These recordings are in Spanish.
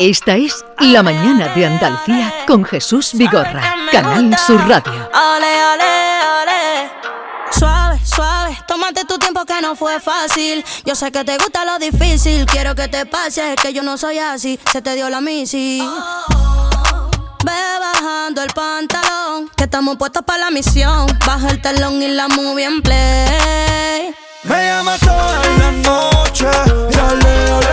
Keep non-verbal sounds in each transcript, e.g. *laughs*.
Esta es La Mañana de Andalucía con Jesús Vigorra, Canal Sur Radio. Ale, ale, ale. Suave, suave, tómate tu tiempo que no fue fácil. Yo sé que te gusta lo difícil, quiero que te pase, que yo no soy así, se te dio la misi. Ve bajando el pantalón, que estamos puestos para la misión. Baja el telón y la movie en play. Me llama toda la noche y ale,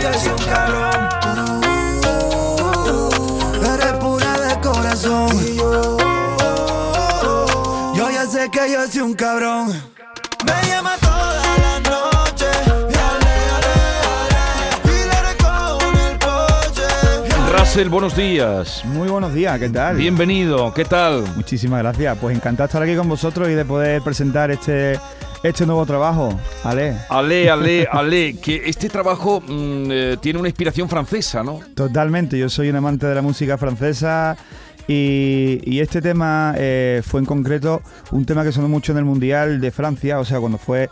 yo soy un cabrón. Eres pura de corazón. Y yo, yo ya sé que yo soy un cabrón. Me llama toda la noche. Y ale, ale, ale. Y le recojo en el coche. Russell, buenos días. Muy buenos días, ¿qué tal? Bienvenido, ¿qué tal? Muchísimas gracias. Pues encantado de estar aquí con vosotros y de poder presentar este, este nuevo trabajo. Ale, Ale, ale, ale, que este trabajo mm, eh, tiene una inspiración francesa, ¿no? totalmente. Yo soy un amante de la música francesa y, y este tema eh, fue en concreto un tema que sonó mucho en el Mundial de Francia, o sea, cuando fue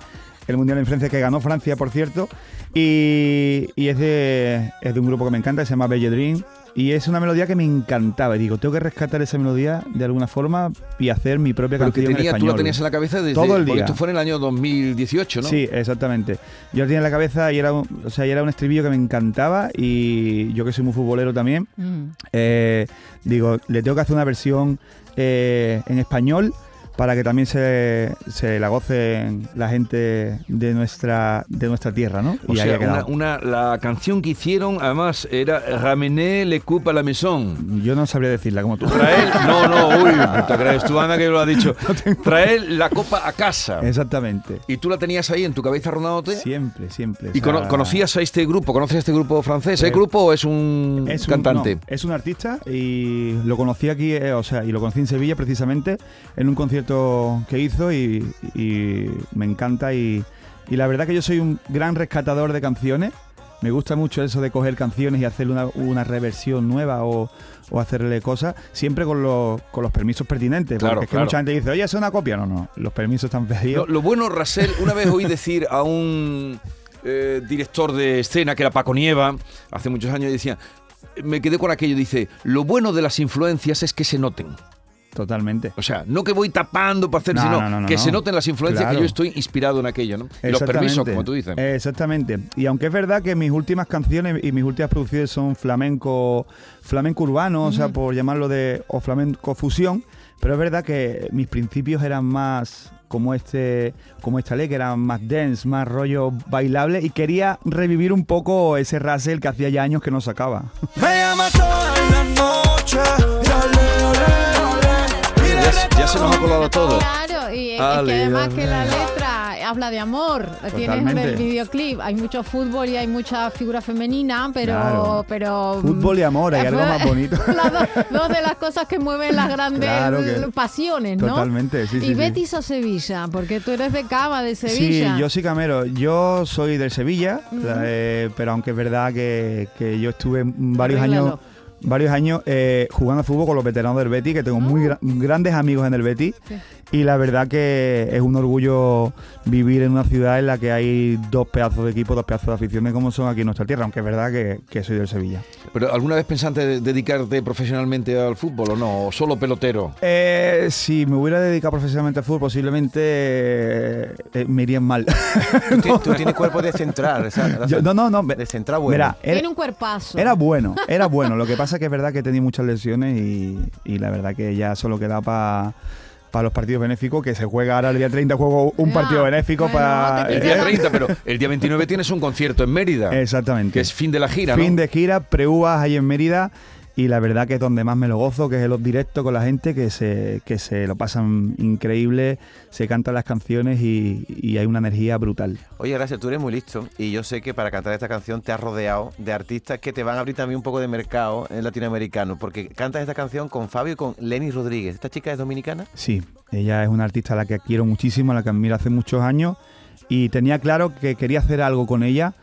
el Mundial en Francia, que ganó Francia, por cierto. Y, y es, de, es de un grupo que me encanta, que se llama Belle Dream. Y es una melodía que me encantaba. Y digo, tengo que rescatar esa melodía de alguna forma y hacer mi propia Pero que canción en tenía, tú la tenías en la cabeza desde Todo el porque día. esto fue en el año 2018, ¿no? Sí, exactamente. Yo lo tenía en la cabeza y era un, o sea, y era un estribillo que me encantaba y yo que soy muy futbolero también, eh, digo, le tengo que hacer una versión eh, en español para que también se, se la gocen la gente de nuestra de nuestra tierra, ¿no? O Y sea, una, una- la canción que hicieron, además, era Ramener le coupe à la maison. Yo no sabría decirla como tú. Traer, *laughs* no, no, uy, te crees tú, Ana, que lo ha dicho. *laughs* Traer la copa a casa. Exactamente. Y tú la tenías ahí en tu cabeza rondándote. Siempre, siempre. ¿Y o sea, cono- conocías a este grupo? ¿Conoces a este grupo francés? ¿Es Pues, grupo o es un Es un, cantante? no, es un artista y lo conocí aquí, eh, o sea, y lo conocí en Sevilla precisamente en un concierto que hizo y, y me encanta y, y la verdad que yo soy un gran rescatador de canciones. Me gusta mucho eso de coger canciones y hacerle una, una reversión nueva o, o hacerle cosas, siempre con los, con los permisos pertinentes. Claro, porque es que claro. mucha gente dice, oye, es una copia. No, no, los permisos están pedidos. lo bueno, Rasel, una vez oí decir a un eh, director de escena que era Paco Nieva, hace muchos años, decía, me quedé con aquello, dice, lo bueno de las influencias es que se noten. Totalmente. O sea, no que voy tapando para hacer, No, sino no, no, no, que se no. noten las influencias Claro. que yo estoy inspirado en aquello, ¿no? Y los permisos, como tú dices. Exactamente. Y aunque es verdad que mis últimas canciones y mis últimas producciones son flamenco, flamenco urbano, o sea, por llamarlo de, o flamenco fusión, pero es verdad que mis principios eran más como este, como esta ley, que eran más dance, más rollo bailable, y quería revivir un poco ese Russell que hacía ya años que no sacaba. Me llama toda la noche. Se nos ha colado todo. Claro, y es que además que la letra habla de amor. Tienes en el videoclip, hay mucho fútbol y hay mucha figura femenina, pero... Claro. pero Fútbol y amor, hay algo más bonito. *laughs* las dos, dos de las cosas que mueven las grandes Claro que- pasiones, ¿no? Totalmente, sí, ¿Y sí, sí. Betis o Sevilla? Porque tú eres de Cava, de Sí, Sevilla. yo soy camero. Yo soy del Sevilla, la- eh, pero aunque es verdad que, que yo estuve varios años varios años eh, jugando a fútbol con los veteranos del Betis, que tengo muy gra- grandes amigos en el. Sí. Y la verdad que es un orgullo vivir en una ciudad en la que hay dos pedazos de equipo, dos pedazos de aficiones como son aquí en nuestra tierra, aunque es verdad que, que soy del Sevilla. ¿Pero alguna vez pensaste de- dedicarte profesionalmente al fútbol o no? ¿O solo pelotero? Eh, si me hubiera dedicado profesionalmente al fútbol, posiblemente eh, eh, me irían mal. Tú, ti- *laughs* tú tienes cuerpo de central. Yo- no, no, no. De central bueno. Mira, era, Tiene un cuerpazo. era bueno, *laughs* era bueno. Lo que pasa que es verdad que he tenido muchas lesiones y, y la verdad que ya solo queda para para los partidos benéficos, que se juega ahora el día 30, juego un Ya. partido benéfico Bueno, para... El día 30, pero el día 29 tienes un concierto en Mérida. Exactamente. Que es fin de la gira, ¿no? Fin de gira, preúvas ahí en Mérida. Y la verdad que es donde más me lo gozo, que es en los directos con la gente, que se, que se lo pasan increíble, se cantan las canciones y, y hay una energía brutal. Oye, gracias, tú eres muy listo y yo sé que para cantar esta canción te has rodeado de artistas que te van a abrir también un poco de mercado en latinoamericano, porque cantas esta canción con Fabio y con Lenny Rodríguez. ¿Esta chica es dominicana? Sí, ella es una artista a la que quiero muchísimo, a la que admiro hace muchos años y tenía claro que quería hacer algo con ella.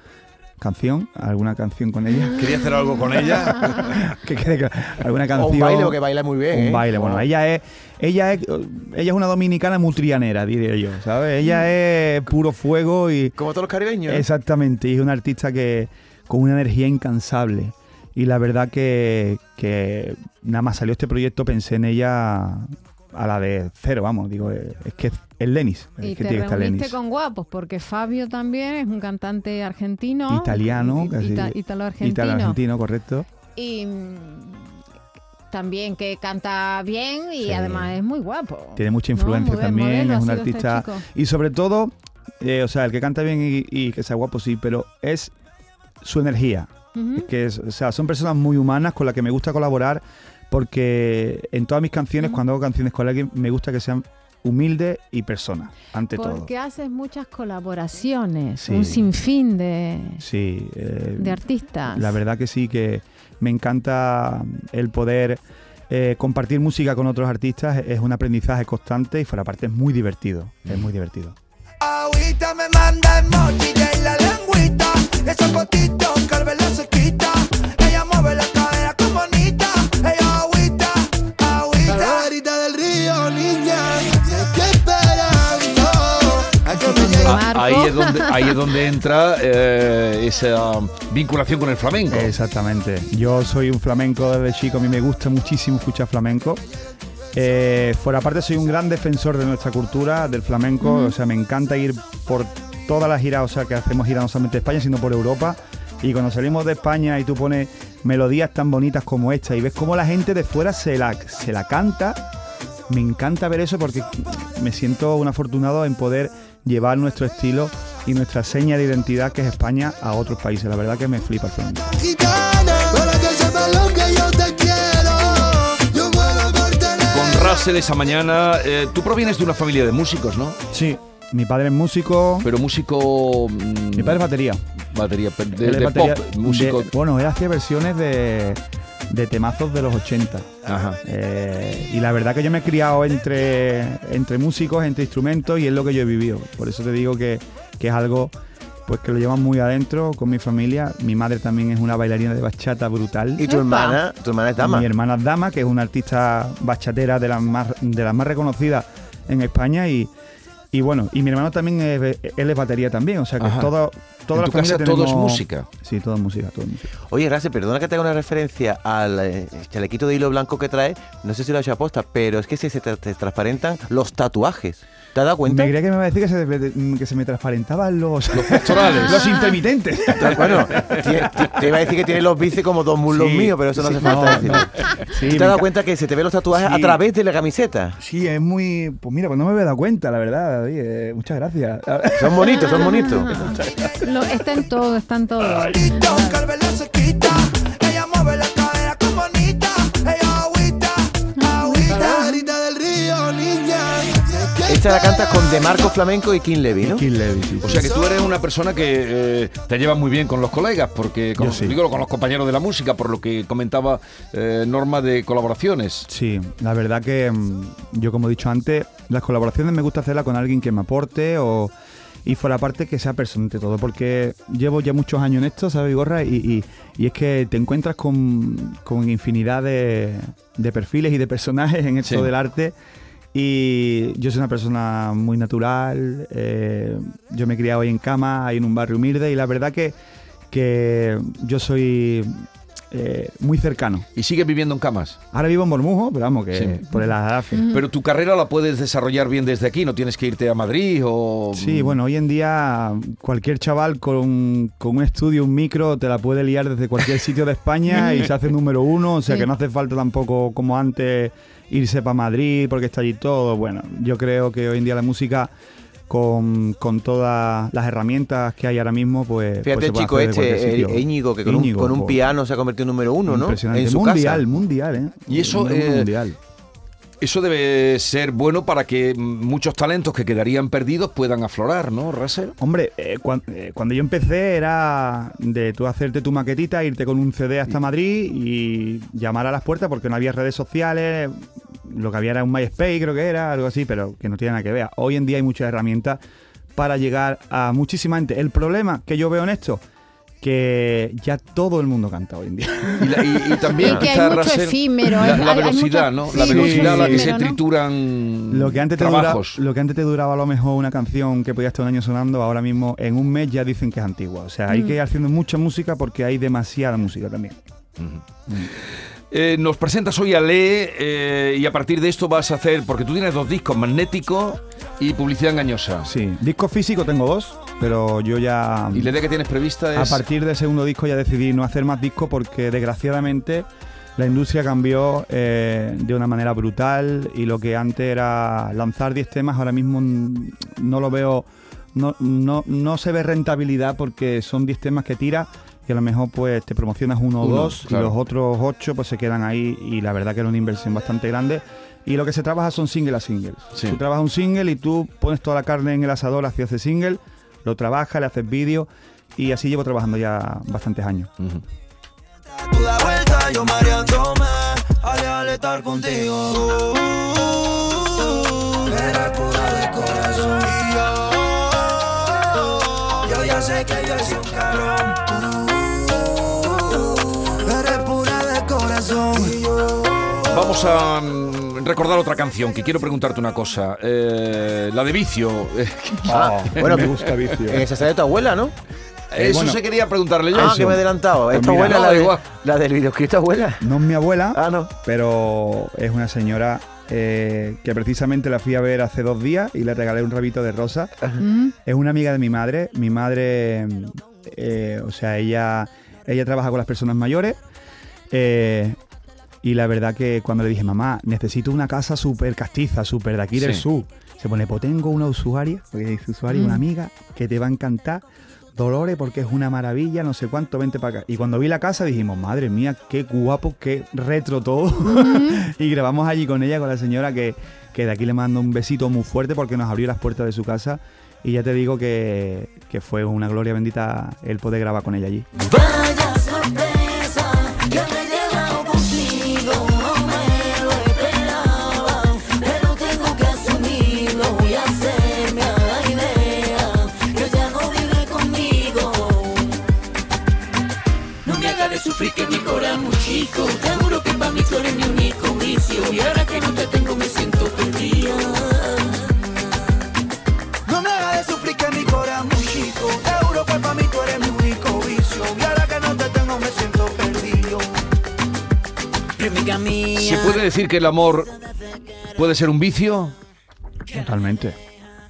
Canción, alguna canción con ella. Quería hacer algo con ella. *laughs* que quede claro, alguna O canción. un baile, porque baila muy bien. Un ¿eh? baile, bueno, Oh. ella es, ella es, ella es una dominicana multrianera, diría yo, ¿sabes? Ella es puro fuego y Como todos los caribeños. ¿eh? exactamente, y es una artista que con una energía incansable. Y la verdad que, que nada más salió este proyecto pensé en ella a la de cero, vamos, digo, es que es Lenis, Y te reuniste Lenis. con guapos, porque Fabio también es un cantante argentino. Italiano, casi- ita- Italo-argentino. Italo-argentino, correcto. Y mm, también que canta bien y Sí. además es muy guapo. Tiene mucha influencia también, es un este artista. y sobre todo, eh, o sea, el que canta bien y, y que sea guapo, sí, pero es su energía. Es que es- o sea, son personas muy humanas con las que me gusta colaborar porque en todas mis canciones, cuando hago canciones con alguien, me gusta que sean humildes y personas, ante todo. Porque haces muchas colaboraciones, Sí. un sinfín de, Sí, eh, de artistas. la verdad que sí, que me encanta el poder eh, compartir música con otros artistas, es un aprendizaje constante y fuera parte es muy divertido, es muy divertido. Agüita me manda emoji de la lengüita. Esos cotitos que se quita. Ahí, es donde, ahí es donde entra eh, esa vinculación con el flamenco. Exactamente. Yo soy un flamenco desde chico, a mí me gusta muchísimo escuchar flamenco. Eh, fuera parte soy un gran defensor de nuestra cultura, del flamenco, o sea, me encanta ir por todas las giras, o sea, que hacemos giras no solamente de España, sino por Europa. Y cuando salimos de España y tú pones melodías tan bonitas como esta y ves cómo la gente de fuera se la, se la canta, me encanta ver eso porque me siento un afortunado en poder llevar nuestro estilo y nuestra seña de identidad que es España a otros países. La verdad que me flipa el flamenco. Con Russell esa mañana, eh, tú provienes de una familia de músicos, ¿no? Sí, mi padre es músico, Pero músico... mm, mi padre es batería. batería, de, de batería pop, músico... de- bueno, él hacía versiones de, de temazos de los 80. Ajá. Eh, y la verdad que yo me he criado entre, entre músicos, entre instrumentos y es lo que yo he vivido. Por eso te digo que, que es algo pues que lo llevan muy adentro con mi familia. Mi madre también es una bailarina de bachata brutal. Y tu hermana, tu hermana es dama. Mi hermana es Dama, que es una artista bachatera de las más, de las más reconocidas en España y, y bueno, y mi hermano también es, él es batería también, o sea que Ajá. todo, toda en la tu familia casa todo es música. Sí, todo es música, todo es música. Oye, Gracias, perdona que te haga una referencia al eh, chalequito de hilo blanco que trae. No sé si lo has hecho aposta, pero es que se, se te, te transparentan los tatuajes. ¿Te has dado cuenta? Me creía que me iba a decir que se, que se me transparentaban los, Los pectorales. *laughs* los intermitentes. *laughs* Bueno, te, te iba a decir que tiene los bíceps como dos muslos Sí, míos, pero eso no sí, hace falta no, decirlo. no. Sí, ¿Te me has dado cuenta que se te ven los tatuajes a través de la camiseta? Sí, es muy. Pues mira, pues no me había dado cuenta, la verdad. Eh, muchas gracias. Son bonitos, son bonitos. Lo- está en todo, está en todo. Esta la cantas con De Marco Flamenco y King Levy, ¿no? Kill Levy, sí, O sea que tú eres una persona que eh, te lleva muy bien con los colegas, porque con, sí. digo, con los compañeros de la música, por lo que comentaba eh, Norma de colaboraciones. Sí, la verdad que mm, yo como he dicho antes, las colaboraciones me gusta hacerlas con alguien que me aporte o y fuera parte que sea personante todo, porque llevo ya muchos años en esto, ¿sabes, Gorra? Y, y- y es que te encuentras con, con infinidad de, de perfiles y de personajes en esto Sí. del arte. Y yo soy una persona muy natural, eh, yo me he criado ahí en cama, ahí en un barrio humilde, y la verdad que, que yo soy eh, muy cercano. ¿Y sigues viviendo en camas? Ahora vivo en Bormujo, pero vamos, que Sí. por el Adarfe. Pero tu carrera la puedes desarrollar bien desde aquí, no tienes que irte a Madrid o... Sí, bueno, hoy en día cualquier chaval con, con un estudio, un micro, te la puede liar desde cualquier sitio de España *laughs* y se hace número uno, o sea Sí. que no hace falta tampoco como antes irse para Madrid porque está allí todo. Bueno, yo creo que hoy en día la música con, con todas las herramientas que hay ahora mismo, pues... Fíjate pues el puede chico este, el Íñigo, que con, un, Íñigo, con un jo, piano se ha convertido en número uno, ¿no? Impresionante. En su mundial, casa. mundial, ¿eh? Y eso, eh, mundial. Eso debe ser bueno para que muchos talentos que quedarían perdidos puedan aflorar, ¿no, Russell? Hombre, eh, cuan- eh, cuando yo empecé era de tú hacerte tu maquetita, irte con un CD hasta Madrid y llamar a las puertas porque no había redes sociales, lo que había era un MySpace creo que era, algo así, pero que no tiene nada que ver. Hoy en día hay muchas herramientas para llegar a muchísima gente. El problema que yo veo en esto, que ya todo el mundo canta hoy en día. Y, la- y- y también Y que hay quizá, mucho Russell, efímero, la, la hay velocidad, mucho- ¿no? sí, la velocidad a la que se trituran Lo que, antes te duraba, trabajos. lo que antes te duraba a lo mejor una canción que podía estar un año sonando, ahora mismo en un mes ya dicen que es antigua. O sea, hay que ir haciendo mucha música porque hay demasiada música también. Eh, nos presentas hoy a Lee eh, y a partir de esto vas a hacer, porque tú tienes dos discos, Magnético y Publicidad Engañosa. Sí, disco físico tengo dos, pero yo ya... Y la idea que tienes prevista es... A partir del segundo disco ya decidí no hacer más discos porque desgraciadamente la industria cambió eh, de una manera brutal y lo que antes era lanzar 10 temas ahora mismo no lo veo, no, no, no se ve rentabilidad porque son 10 temas que tiras y a lo mejor pues te promocionas uno o dos claro. y los otros ocho pues se quedan ahí y la verdad que era una inversión bastante grande. Y lo que se trabaja son single a single. Sí. Tú trabajas un single y tú pones toda la carne en el asador hacia ese single, lo trabajas, le haces vídeo y así llevo trabajando ya bastantes años. Vuelta, yo estar contigo. Vamos a mm, recordar otra canción, que quiero preguntarte una cosa. Eh, la de Vicio. Eh, *laughs* Ah, bueno, me que- gusta vicio. Eh, esa de tu abuela, ¿no? Eso bueno. se quería preguntarle yo. Ah, que me he adelantado. Pues ¿Esta mira, abuela no, la, de- la del videoclip tu abuela? No es mi abuela, Ah, no. pero es una señora eh, que precisamente la fui a ver hace dos días y le regalé un rabito de rosa. Mm. Es una amiga de mi madre. Mi madre, eh, o sea, ella, ella trabaja con las personas mayores. eh, y la verdad que cuando le dije, mamá, necesito una casa súper castiza, súper de aquí del Sí. sur, se pone, pues tengo una usuaria, porque dice usuaria, Mm. una amiga que te va a encantar. Dolores, porque es una maravilla, no sé cuánto, vente para acá. Y cuando vi la casa dijimos, madre mía, qué guapo, qué retro todo. *laughs* y grabamos allí con ella, con la señora, que, que de aquí le mando un besito muy fuerte porque nos abrió las puertas de su casa. Y ya te digo que, que fue una gloria bendita el poder grabar con ella allí. Vaya y ahora que no te tengo me siento perdida. No me hagas de sufrir que mi corazón muy chico. Que para mí tú eres mi único vicio. Y ahora que no te tengo me siento perdido. ¿Se puede decir que el amor puede ser un vicio? Totalmente.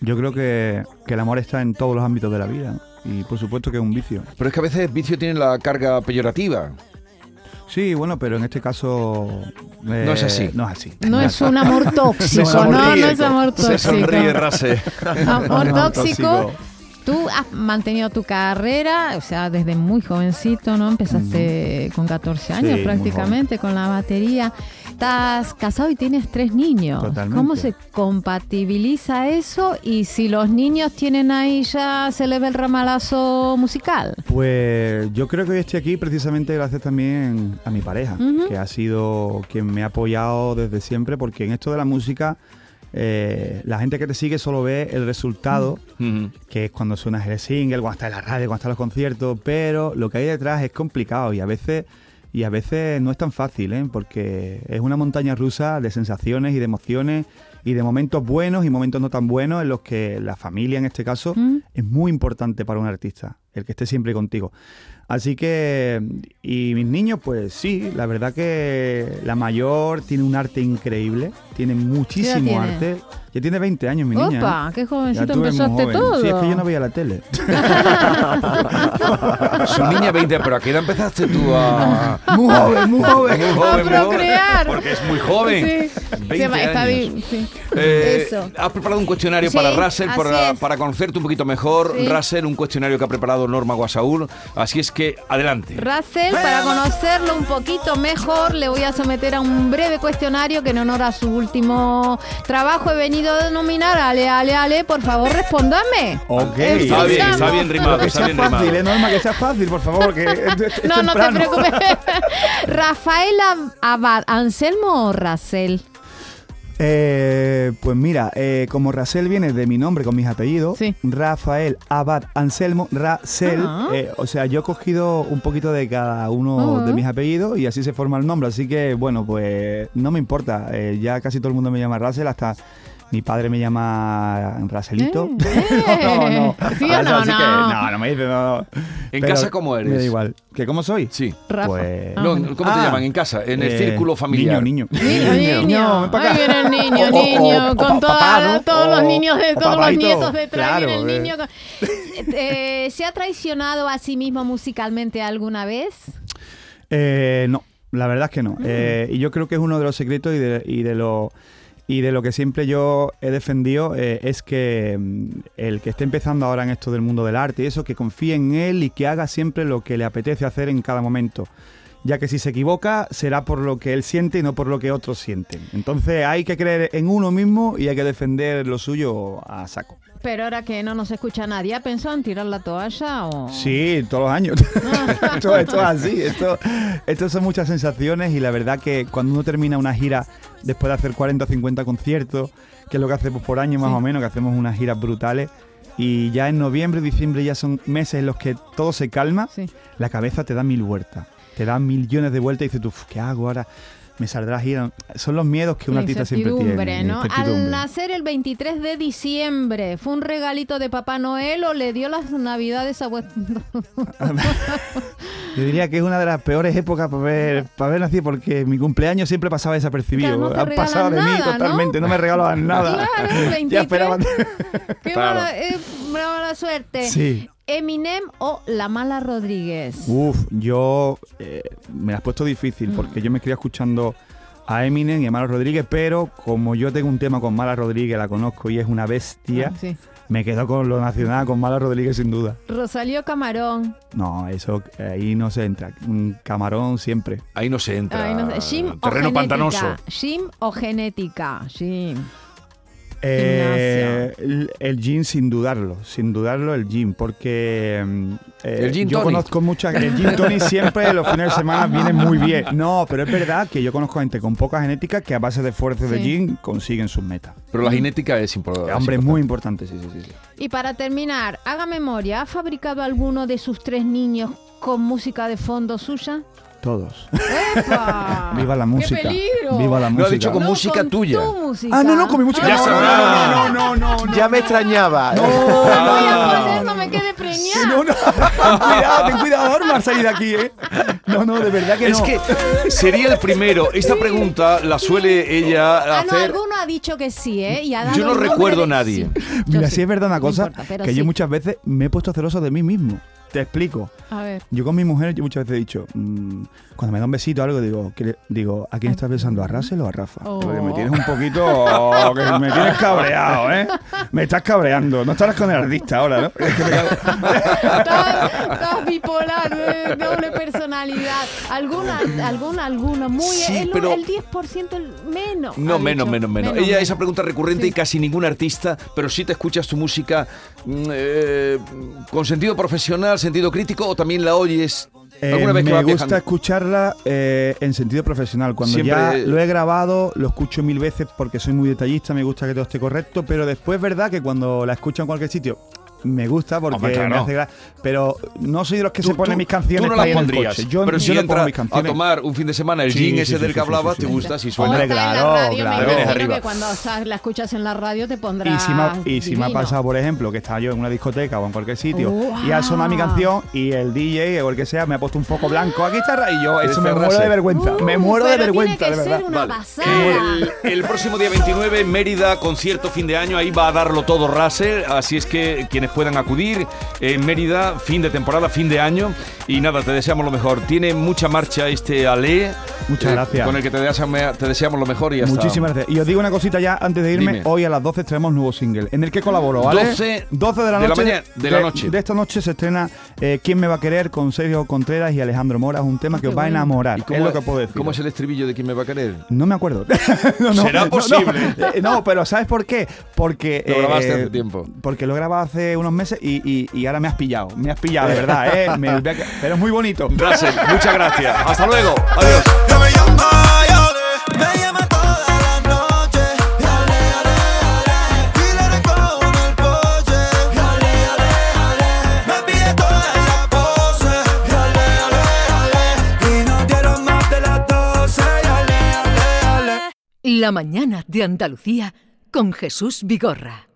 Yo creo que, que el amor está en todos los ámbitos de la vida. Y por supuesto que es un vicio. Pero es que a veces vicio tiene la carga peyorativa. Sí, bueno, pero en este caso... eh, No es así. No es así. No es un amor *laughs* tóxico, no, no es amor Se tóxico. sonríe, Rase. Amor *laughs* Amor tóxico. Tú has mantenido tu carrera, o sea, desde muy jovencito, ¿no? Empezaste con 14 años prácticamente con la batería. Estás casado y tienes tres niños. Totalmente. ¿Cómo se compatibiliza eso? Y si los niños tienen ahí ya se le ve el ramalazo musical. Pues yo creo que hoy estoy aquí precisamente gracias también a mi pareja, que ha sido quien me ha apoyado desde siempre, porque en esto de la música eh, la gente que te sigue solo ve el resultado, que es cuando suenas el single, cuando está en la radio, cuando está en los conciertos, pero lo que hay detrás es complicado y a veces y a veces no es tan fácil, ¿eh? porque es una montaña rusa de sensaciones y de emociones y de momentos buenos y momentos no tan buenos en los que la familia en este caso Mm. es muy importante para un artista. El que esté siempre contigo. Así que, y mis niños, pues sí, la verdad que la mayor tiene un arte increíble, tiene muchísimo tiene? arte. Ya tiene 20 años, mi niña. Opa, ¿eh? qué jovencito empezaste joven. todo. Sí, es que yo no veía la tele. Su niña 20, pero ¿a qué edad empezaste tú a...? *laughs* muy joven, muy joven. Muy joven, joven, procrear. Porque es muy joven. Sí. 20 Se va- está años. bien, sí. Eh, Eso. has preparado un cuestionario Sí, para Russell para, para conocerte un poquito mejor. Sí. Russell, un cuestionario que ha preparado Norma Guasaúl. Así es que adelante. Russell, para conocerlo un poquito mejor, le voy a someter a un breve cuestionario que en honor a su último trabajo he venido a denominar. Ale, ale, ale, por favor, respóndame. Ok. Está bien, está bien rimado, que está sea bien fácil, rimado. ¿eh, Norma? Que sea fácil, por favor, que es, es No, no te preocupes. *laughs* Rafael Ab- Abad, Anselmo o Russell. Eh, pues mira, eh, como Rasel viene de mi nombre con mis apellidos, Sí. Rafael Abad Anselmo Rasel, Ah. eh, o sea, yo he cogido un poquito de cada uno Ah. de mis apellidos y así se forma el nombre, así que bueno, pues no me importa, eh, ya casi todo el mundo me llama Rasel, hasta mi padre me llama Raselito. Eh, *laughs* no, no, ¿Sí o Así no? que, No. no, no me dice, no. ¿En Pero casa cómo eres? Me da igual. ¿Que cómo soy? Sí. Rafa. Pues- Ah, No. ¿Cómo te Ah. llaman en casa? En el Eh, círculo familiar. Niño, niño. Niño, niño. Niño, ven pa' acá. Ahí viene el niño, niño, con ¿no? todos los niños de o todos los nietos detrás. Claro, viene el eh. niño con- Eh, ¿Se ha traicionado a sí mismo musicalmente alguna vez? Eh, no, la verdad es que Mm. no. Eh, y yo creo que es uno de los secretos y de, y de lo y de lo que siempre yo he defendido eh, es que mm, el que esté empezando ahora en esto del mundo del arte y eso, que confíe en él y que haga siempre lo que le apetece hacer en cada momento. Ya que si se equivoca será por lo que él siente y no por lo que otros sienten. Entonces hay que creer en uno mismo y hay que defender lo suyo a saco. Pero ahora que no nos escucha nadie, ¿ha pensado en tirar la toalla o...? Sí, todos los años. *laughs* *laughs* esto, esto es así. Esto, esto son muchas sensaciones y la verdad que cuando uno termina una gira después de hacer 40 o 50 conciertos, que es lo que hacemos por año más Sí. o menos, que hacemos unas giras brutales, y ya en noviembre, diciembre ya son meses en los que todo se calma, Sí. la cabeza te da mil vueltas. Te da millones de vueltas y dices tú, "Uf, ¿qué hago ahora? Me saldrá gira. Son los miedos que un artista siempre tiene. ¿no? Al nacer el 23 de diciembre, ¿fue un regalito de Papá Noel o le dio las navidades a vuestro... *laughs* Yo diría que es una de las peores épocas para ver, para ver nacido, porque mi cumpleaños siempre pasaba desapercibido. No Han pasado de mí totalmente, no, me regalaban nada. Claro, el 23. *laughs* ya esperaban. *laughs* ¡Qué Claro. mala, eh, mala suerte! sí. Eminem o La Mala Rodríguez. Uf, yo eh, me la has puesto difícil porque yo me quería escuchando a Eminem y a Mala Rodríguez, pero como yo tengo un tema con Mala Rodríguez, la conozco y es una bestia, Ah, sí. me quedo con lo nacional, con Mala Rodríguez sin duda. Rosalío Camarón. No, eso ahí no se entra. Camarón siempre. Ahí no se entra. Ay, no o Terreno pantanoso. Jim o genética. Jim. Eh, el, el gin sin dudarlo, sin dudarlo el gin, porque mm, eh, El gin yo tonic. conozco mucha el gin tonic siempre los fines de semana *laughs* viene muy bien. No, pero es verdad que yo conozco gente con poca genética que a base de esfuerzo de Sí. gin consiguen sus metas. Pero la genética es importante. Hombre, es muy importante, sí, sí, sí. sí. Y para terminar, haga memoria, ¿ha fabricado alguno de sus tres niños con música de fondo suya? Todos. ¡Epa! *laughs* Viva la ¡Qué música. peligro! Viva la No, música. ha dicho con No, música con tuya. tu música. Ah, no, no, con mi música. Ya no, no, no, no, no, Ya me extrañaba. A poner, no me quede Que preñada. no, no. Ten cuidado, ten cuidado, Norma, al salir de aquí, ¿eh? No, no, de verdad que Es no. que sería el primero. Esta pregunta la suele ella Ah, no, hacer. alguno ha dicho que sí, ¿eh? Y ha dado Yo no recuerdo de- nadie. Sí, Mira, sí es verdad una No cosa, importa, que sí. yo muchas veces me he puesto celoso de mí mismo. Te explico. A ver. Yo con mi mujer, yo muchas veces he dicho, mm, cuando me da un besito o algo, digo, ¿qué le- digo ¿a quién estás besando? ¿A Russell o a Rafa? Oh. Porque me tienes un poquito, oh, que me tienes cabreado, ¿eh? Me estás cabreando. No estarás con el artista ahora, ¿no? Es que me cago- Estás estás bipolar, eh, doble personalidad. Alguna, alguna, alguna. Muy. Sí, el, pero- el 10% el menos. No, menos, dicho. menos, menos. Ella, esa pregunta recurrente Sí. y casi ningún artista, pero sí te escuchas tu música mm, eh, con sentido profesional, sentido crítico, o también la oyes Eh, alguna vez que me gusta viajando? escucharla eh, en sentido profesional. Cuando Siempre- ya lo he grabado, lo escucho mil veces porque soy muy detallista, me gusta que todo esté correcto, pero después es verdad que cuando la escucho en cualquier sitio, me gusta porque Hombre, claro. me hace gra- Pero no soy de los que se Tú- ponen tú- mis canciones tú no las ir en el pondrías. coche. Yo, pero yo si no pongo entra mis a tomar un fin de semana el Sí, gin sí, ese sí, del sí, que hablabas, sí, te sí. gusta si suena. Hombre, claro, la radio, claro. me que cuando o sea, la escuchas en la radio te pondrá Y si, me, ha- y si me ha pasado, por ejemplo, que estaba yo en una discoteca o en cualquier sitio ¡Guau! y ha sonado mi canción y el DJ o el que sea me ha puesto un foco blanco aquí está y yo eso me muero de vergüenza, me Uh, muero de vergüenza, de verdad. El, próximo día 29 en Mérida, concierto fin de año, ahí va a darlo todo Russell, así es que quienes puedan acudir en Mérida, fin de temporada, fin de año, y nada, te deseamos lo mejor. Tiene mucha marcha este Ale, Muchas gracias. con el que te deseamos, te deseamos lo mejor y ya está. Muchísimas gracias. Y os digo una cosita ya antes de irme. Dime. Hoy a las 12 traemos nuevo single en el que colaboro, ¿vale? 12 12 de la de la noche. mañana- de la noche. De esta noche se estrena eh, ¿Quién me va a querer? con Sergio Contreras y Alejandro Mora. Es un tema que Qué os va a enamorar. ¿Y Es lo que puedo decir. ¿Cómo es el estribillo de quién me va a querer? No me acuerdo. *laughs* No, no, ¿Será no, posible? No, *laughs* Eh, no, pero ¿sabes por qué? Porque. Lo grabaste hace tiempo. Porque lo he grabado hace unos meses y, y- y ahora me has pillado. Me has pillado, de verdad, ¿eh? *laughs* Me- pero es muy bonito. Russell, muchas gracias. Hasta luego. Adiós. Ya me llama, ya le- me llama toda la noche. Dale, dale, dale. Y le recojo en el coche. Dale, dale, dale. Me pide toda la pose. Dale, dale, dale. Y no dieron más de las 12. Dale, dale, dale. La mañana de Andalucía con Jesús Vigorra.